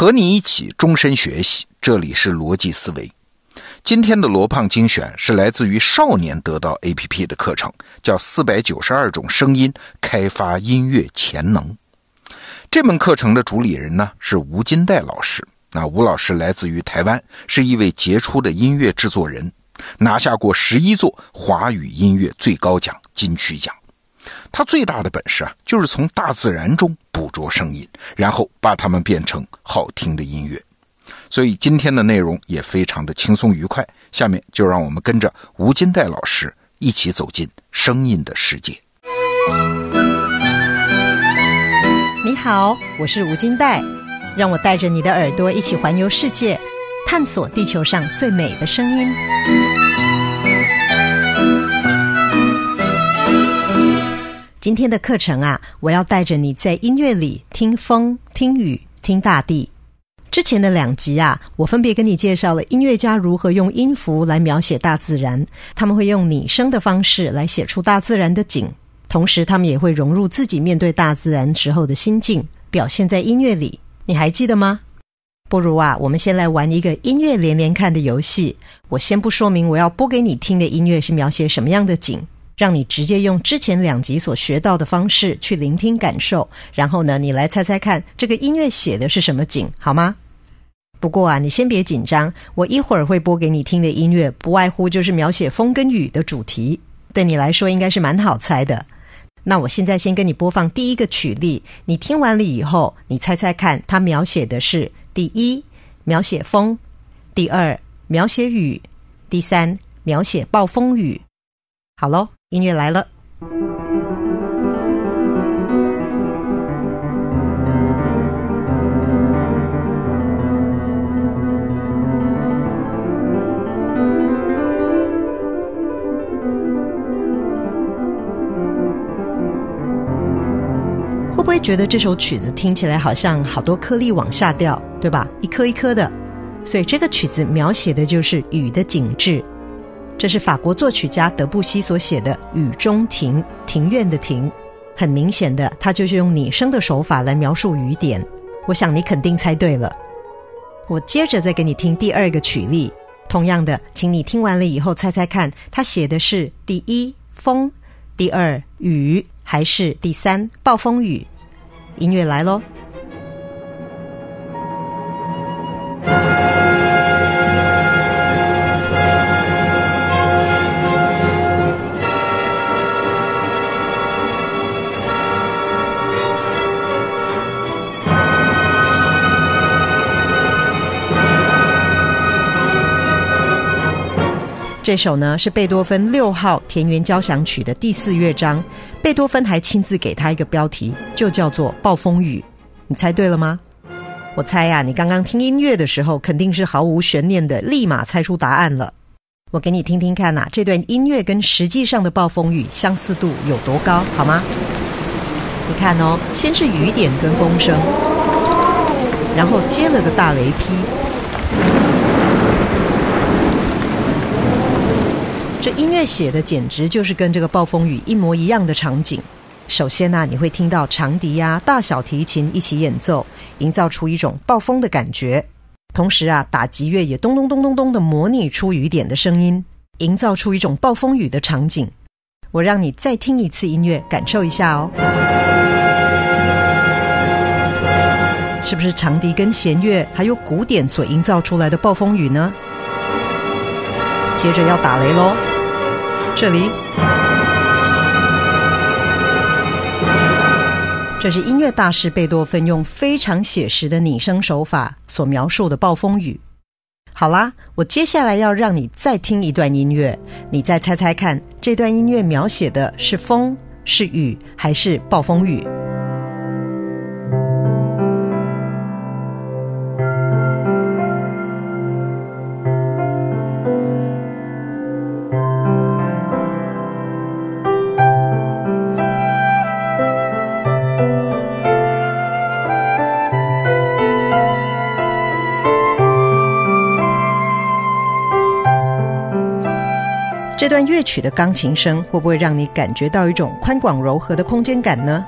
和你一起终身学习，这里是逻辑思维。今天的罗胖精选是来自于少年得到 APP 的课程，叫《四百九十二种声音开发音乐潜能》。这门课程的主理人呢是吴金代老师。那吴老师来自于台湾，是一位杰出的音乐制作人，拿下过十一座华语音乐最高奖金曲奖。他最大的本事啊，就是从大自然中捕捉声音，然后把它们变成好听的音乐。所以今天的内容也非常的轻松愉快。下面就让我们跟着吴金代老师一起走进声音的世界。你好，我是吴金代，让我带着你的耳朵一起环游世界，探索地球上最美的声音。今天的课程啊，我要带着你在音乐里听风、听雨、听大地。之前的两集啊，我分别跟你介绍了音乐家如何用音符来描写大自然，他们会用拟声的方式来写出大自然的景，同时他们也会融入自己面对大自然时候的心境，表现在音乐里。你还记得吗？不如啊，我们先来玩一个音乐连连看的游戏。我先不说明我要播给你听的音乐是描写什么样的景。让你直接用之前两集所学到的方式去聆听感受，然后呢，你来猜猜看这个音乐写的是什么景，好吗？不过啊，你先别紧张，我一会儿会播给你听的音乐，不外乎就是描写风跟雨的主题，对你来说应该是蛮好猜的。那我现在先跟你播放第一个曲例，你听完了以后，你猜猜看，它描写的是第一描写风，第二描写雨，第三描写暴风雨。好喽。音乐来了，会不会觉得这首曲子听起来好像好多颗粒往下掉，对吧？一颗一颗的，所以这个曲子描写的就是雨的景致。这是法国作曲家德布西所写的《雨中庭》，庭院的庭。很明显的，他就是用拟声的手法来描述雨点。我想你肯定猜对了。我接着再给你听第二个曲例，同样的，请你听完了以后猜猜看，他写的是第一风，第二雨，还是第三暴风雨？音乐来喽。这首呢是贝多芬六号田园交响曲的第四乐章，贝多芬还亲自给他一个标题，就叫做《暴风雨》。你猜对了吗？我猜呀，你刚刚听音乐的时候，肯定是毫无悬念的，立马猜出答案了。我给你听听看呐，这段音乐跟实际上的暴风雨相似度有多高，好吗？你看哦，先是雨点跟风声，然后接了个大雷劈。这音乐写的简直就是跟这个暴风雨一模一样的场景。首先呢，你会听到长笛呀、大小提琴一起演奏，营造出一种暴风的感觉。同时啊，打击乐也咚咚咚咚咚的模拟出雨点的声音，营造出一种暴风雨的场景。我让你再听一次音乐，感受一下哦。是不是长笛跟弦乐还有鼓点所营造出来的暴风雨呢？接着要打雷喽。这里，这是音乐大师贝多芬用非常写实的拟声手法所描述的暴风雨。好啦，我接下来要让你再听一段音乐，你再猜猜看，这段音乐描写的是风、是雨还是暴风雨？这段乐曲的钢琴声会不会让你感觉到一种宽广柔和的空间感呢？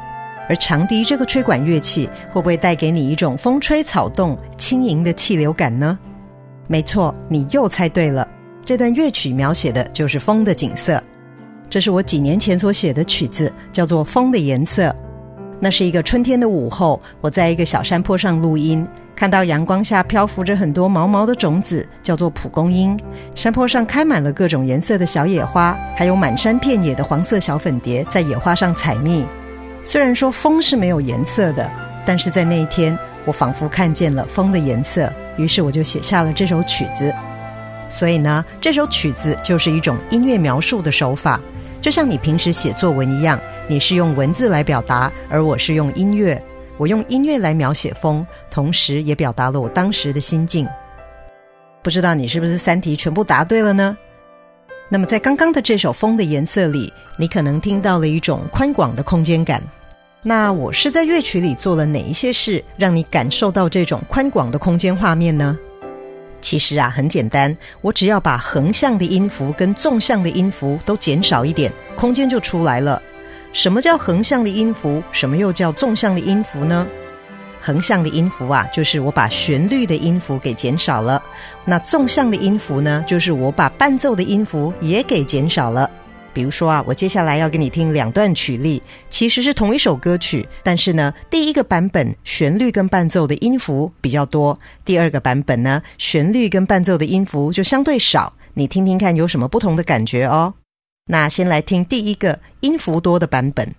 而长笛这个吹管乐器会不会带给你一种风吹草动、轻盈的气流感呢？没错，你又猜对了。这段乐曲描写的就是风的景色。这是我几年前所写的曲子，叫做《风的颜色》。那是一个春天的午后，我在一个小山坡上录音，看到阳光下漂浮着很多毛毛的种子，叫做蒲公英。山坡上开满了各种颜色的小野花，还有满山遍野的黄色小粉蝶在野花上采蜜。虽然说风是没有颜色的，但是在那一天，我仿佛看见了风的颜色，于是我就写下了这首曲子。所以呢，这首曲子就是一种音乐描述的手法，就像你平时写作文一样，你是用文字来表达，而我是用音乐，我用音乐来描写风，同时也表达了我当时的心境。不知道你是不是三题全部答对了呢？那么在刚刚的这首《风的颜色》里，你可能听到了一种宽广的空间感。那我是在乐曲里做了哪一些事，让你感受到这种宽广的空间画面呢？其实啊，很简单，我只要把横向的音符跟纵向的音符都减少一点，空间就出来了。什么叫横向的音符？什么又叫纵向的音符呢？横向的音符啊，就是我把旋律的音符给减少了；那纵向的音符呢，就是我把伴奏的音符也给减少了。比如说啊，我接下来要给你听两段曲例，其实是同一首歌曲，但是呢，第一个版本旋律跟伴奏的音符比较多，第二个版本呢，旋律跟伴奏的音符就相对少。你听听看有什么不同的感觉哦。那先来听第一个音符多的版本。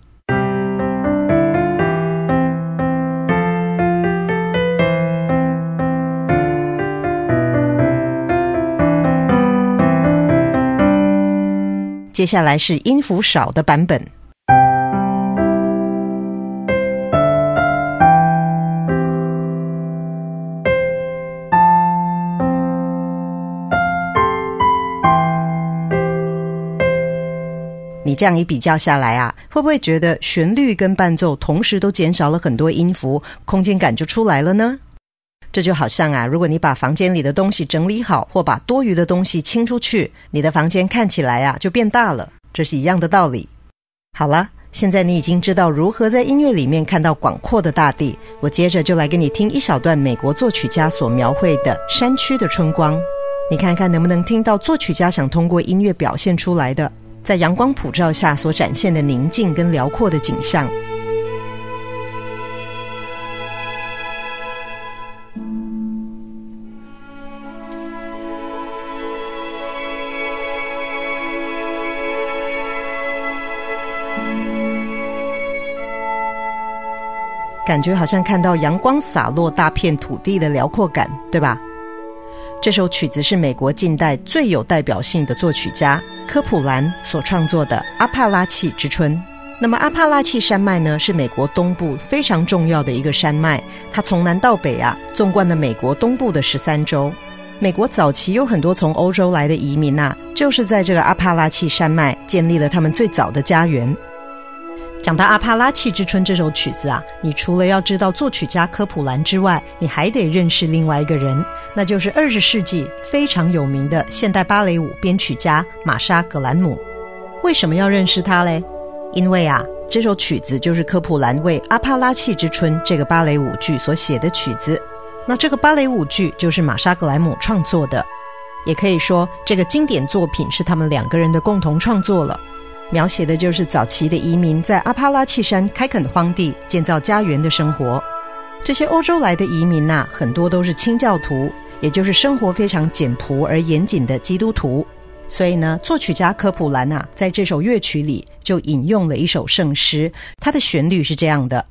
接下来是音符少的版本。这样一比较下来啊，会不会觉得旋律跟伴奏同时都减少了很多音符，空间感就出来了呢？这就好像啊，如果你把房间里的东西整理好，或把多余的东西清出去，你的房间看起来啊就变大了。这是一样的道理。好了，现在你已经知道如何在音乐里面看到广阔的大地。我接着就来给你听一小段美国作曲家所描绘的山区的春光。你看看能不能听到作曲家想通过音乐表现出来的，在阳光普照下所展现的宁静跟辽阔的景象。感觉好像看到阳光洒落大片土地的辽阔感，对吧？这首曲子是美国近代最有代表性的作曲家科普兰所创作的《阿帕拉契之春》。那么，阿帕拉契山脉呢，是美国东部非常重要的一个山脉，它从南到北啊，纵贯了美国东部的十三州。美国早期有很多从欧洲来的移民呐，就是在这个阿帕拉契山脉建立了他们最早的家园。讲到《阿帕拉契之春》这首曲子啊，你除了要知道作曲家科普兰之外，你还得认识另外一个人，那就是二十世纪非常有名的现代芭蕾舞编曲家玛莎·格兰姆。为什么要认识他嘞？因为啊，这首曲子就是科普兰为《阿帕拉契之春》这个芭蕾舞剧所写的曲子。那这个芭蕾舞剧就是玛莎·格兰姆创作的，也可以说这个经典作品是他们两个人的共同创作了。描写的就是早期的移民在阿帕拉契山开垦荒地、建造家园的生活。这些欧洲来的移民呐，很多都是清教徒，也就是生活非常简朴而严谨的基督徒。所以呢，作曲家科普兰呐，在这首乐曲里就引用了一首圣诗，它的旋律是这样的。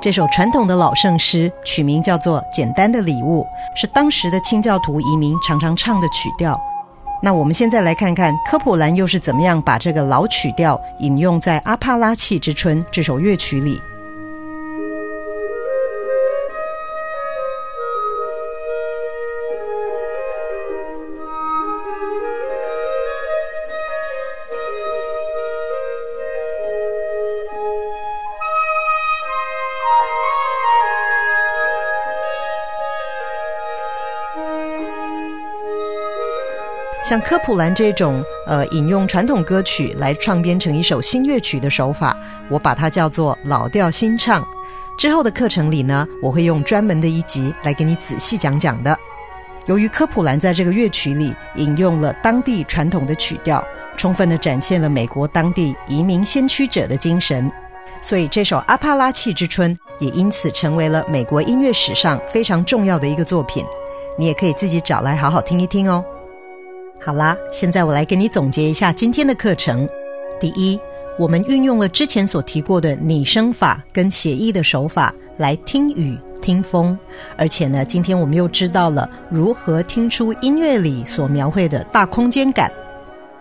这首传统的老圣诗取名叫做《简单的礼物》，是当时的清教徒移民常常唱的曲调。那我们现在来看看科普兰又是怎么样把这个老曲调引用在《阿帕拉契之春》这首乐曲里。像科普兰这种呃引用传统歌曲来创编成一首新乐曲的手法，我把它叫做老调新唱。之后的课程里呢，我会用专门的一集来给你仔细讲讲的。由于科普兰在这个乐曲里引用了当地传统的曲调，充分的展现了美国当地移民先驱者的精神，所以这首《阿帕拉契之春》也因此成为了美国音乐史上非常重要的一个作品。你也可以自己找来好好听一听哦。好啦，现在我来给你总结一下今天的课程。第一，我们运用了之前所提过的拟声法跟写意的手法来听雨听风，而且呢，今天我们又知道了如何听出音乐里所描绘的大空间感。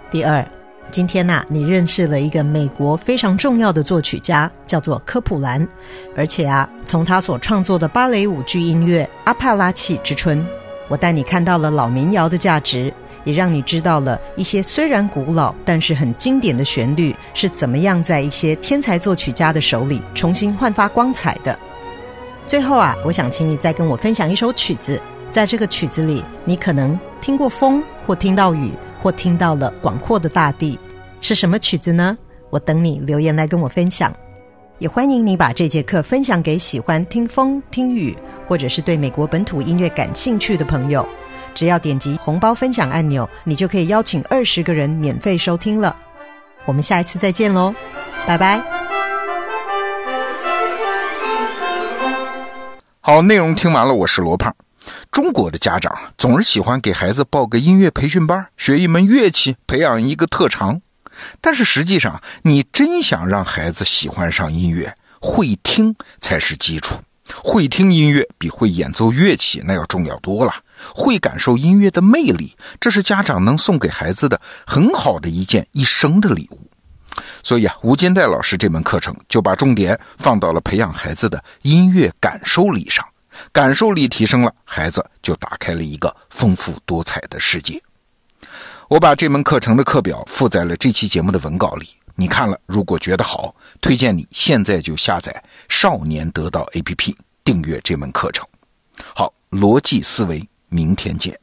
第二，今天呐，你认识了一个美国非常重要的作曲家，叫做科普兰，而且啊，从他所创作的芭蕾舞剧音乐《阿帕拉契之春》，我带你看到了老民谣的价值。也让你知道了一些虽然古老但是很经典的旋律是怎么样在一些天才作曲家的手里重新焕发光彩的。最后啊，我想请你再跟我分享一首曲子，在这个曲子里，你可能听过风，或听到雨，或听到了广阔的大地，是什么曲子呢？我等你留言来跟我分享。也欢迎你把这节课分享给喜欢听风、听雨，或者是对美国本土音乐感兴趣的朋友。只要点击红包分享按钮，你就可以邀请二十个人免费收听了。我们下一次再见喽，拜拜。好，内容听完了，我是罗胖。中国的家长总是喜欢给孩子报个音乐培训班，学一门乐器，培养一个特长。但是实际上，你真想让孩子喜欢上音乐，会听才是基础。会听音乐比会演奏乐器那要重要多了。会感受音乐的魅力，这是家长能送给孩子的很好的一件一生的礼物。所以啊，吴金代老师这门课程就把重点放到了培养孩子的音乐感受力上。感受力提升了，孩子就打开了一个丰富多彩的世界。我把这门课程的课表附在了这期节目的文稿里，你看了如果觉得好，推荐你现在就下载少年得到 APP，订阅这门课程。好，逻辑思维。明天见。